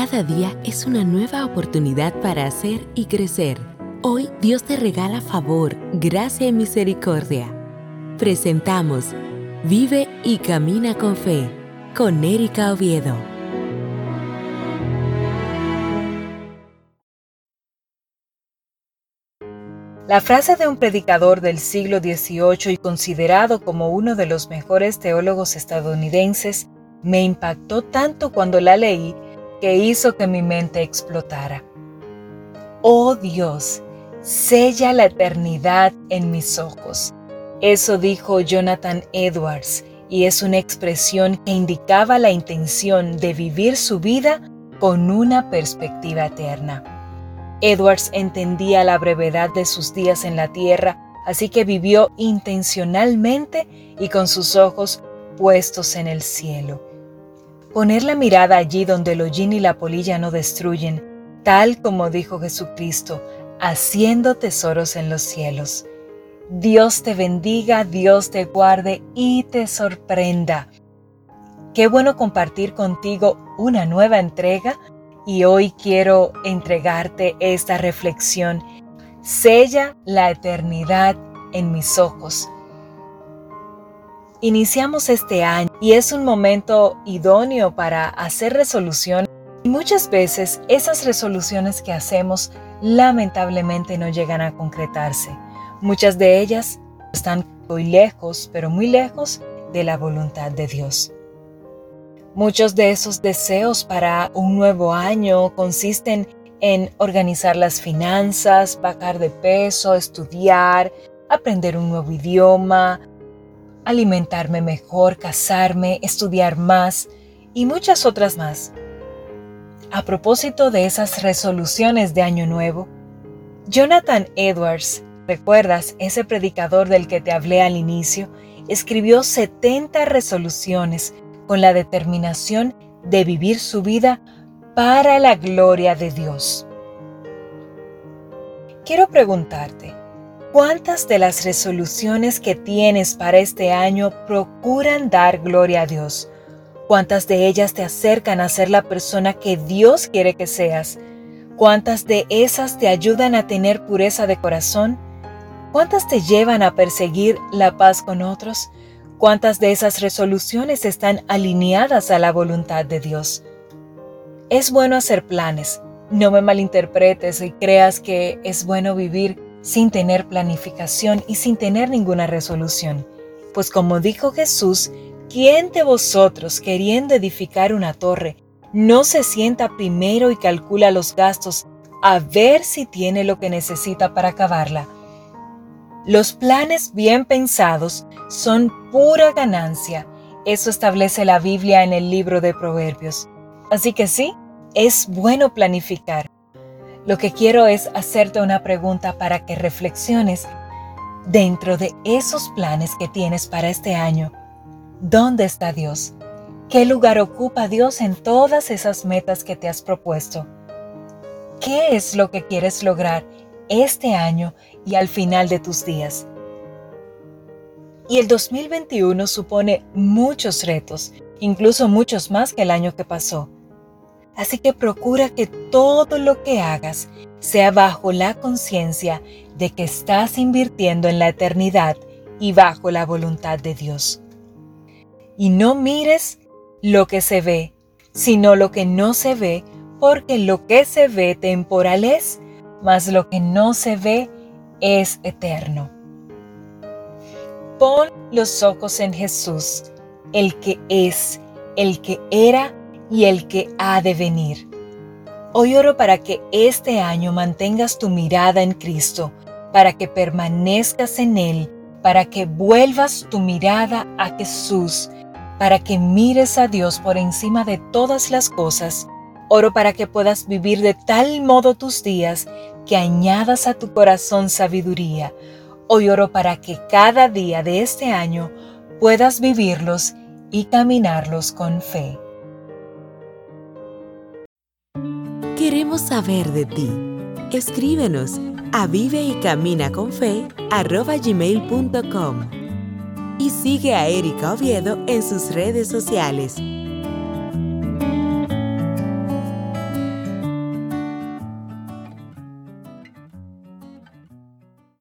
Cada día es una nueva oportunidad para hacer y crecer. Hoy Dios te regala favor, gracia y misericordia. Presentamos Vive y Camina con Fe con Erika Oviedo. La frase de un predicador del siglo XVIII y considerado como uno de los mejores teólogos estadounidenses me impactó tanto cuando la leí que hizo que mi mente explotara. Oh Dios, sella la eternidad en mis ojos. Eso dijo Jonathan Edwards y es una expresión que indicaba la intención de vivir su vida con una perspectiva eterna. Edwards entendía la brevedad de sus días en la tierra, así que vivió intencionalmente y con sus ojos puestos en el cielo. Poner la mirada allí donde el hollín y la polilla no destruyen, tal como dijo Jesucristo, haciendo tesoros en los cielos. Dios te bendiga, Dios te guarde y te sorprenda. Qué bueno compartir contigo una nueva entrega y hoy quiero entregarte esta reflexión. Sella la eternidad en mis ojos. Iniciamos este año y es un momento idóneo para hacer resolución y muchas veces esas resoluciones que hacemos lamentablemente no llegan a concretarse. Muchas de ellas están muy lejos, pero muy lejos de la voluntad de Dios. Muchos de esos deseos para un nuevo año consisten en organizar las finanzas, bajar de peso, estudiar, aprender un nuevo idioma, alimentarme mejor, casarme, estudiar más y muchas otras más. A propósito de esas resoluciones de Año Nuevo, Jonathan Edwards, ¿recuerdas ese predicador del que te hablé al inicio? Escribió 70 resoluciones con la determinación de vivir su vida para la gloria de Dios. Quiero preguntarte, ¿Cuántas de las resoluciones que tienes para este año procuran dar gloria a Dios? ¿Cuántas de ellas te acercan a ser la persona que Dios quiere que seas? ¿Cuántas de esas te ayudan a tener pureza de corazón? ¿Cuántas te llevan a perseguir la paz con otros? ¿Cuántas de esas resoluciones están alineadas a la voluntad de Dios? Es bueno hacer planes. No me malinterpretes y creas que es bueno vivir sin tener planificación y sin tener ninguna resolución. Pues como dijo Jesús, ¿quién de vosotros queriendo edificar una torre no se sienta primero y calcula los gastos a ver si tiene lo que necesita para acabarla? Los planes bien pensados son pura ganancia. Eso establece la Biblia en el libro de Proverbios. Así que sí, es bueno planificar. Lo que quiero es hacerte una pregunta para que reflexiones dentro de esos planes que tienes para este año. ¿Dónde está Dios? ¿Qué lugar ocupa Dios en todas esas metas que te has propuesto? ¿Qué es lo que quieres lograr este año y al final de tus días? Y el 2021 supone muchos retos, incluso muchos más que el año que pasó. Así que procura que todo lo que hagas sea bajo la conciencia de que estás invirtiendo en la eternidad y bajo la voluntad de Dios. Y no mires lo que se ve, sino lo que no se ve, porque lo que se ve temporal es, mas lo que no se ve es eterno. Pon los ojos en Jesús, el que es, el que era y el que ha de venir. Hoy oro para que este año mantengas tu mirada en Cristo, para que permanezcas en Él, para que vuelvas tu mirada a Jesús, para que mires a Dios por encima de todas las cosas. Oro para que puedas vivir de tal modo tus días que añadas a tu corazón sabiduría. Hoy oro para que cada día de este año puedas vivirlos y caminarlos con fe. Saber de ti. Escríbenos a vive y y sigue a Erika Oviedo en sus redes sociales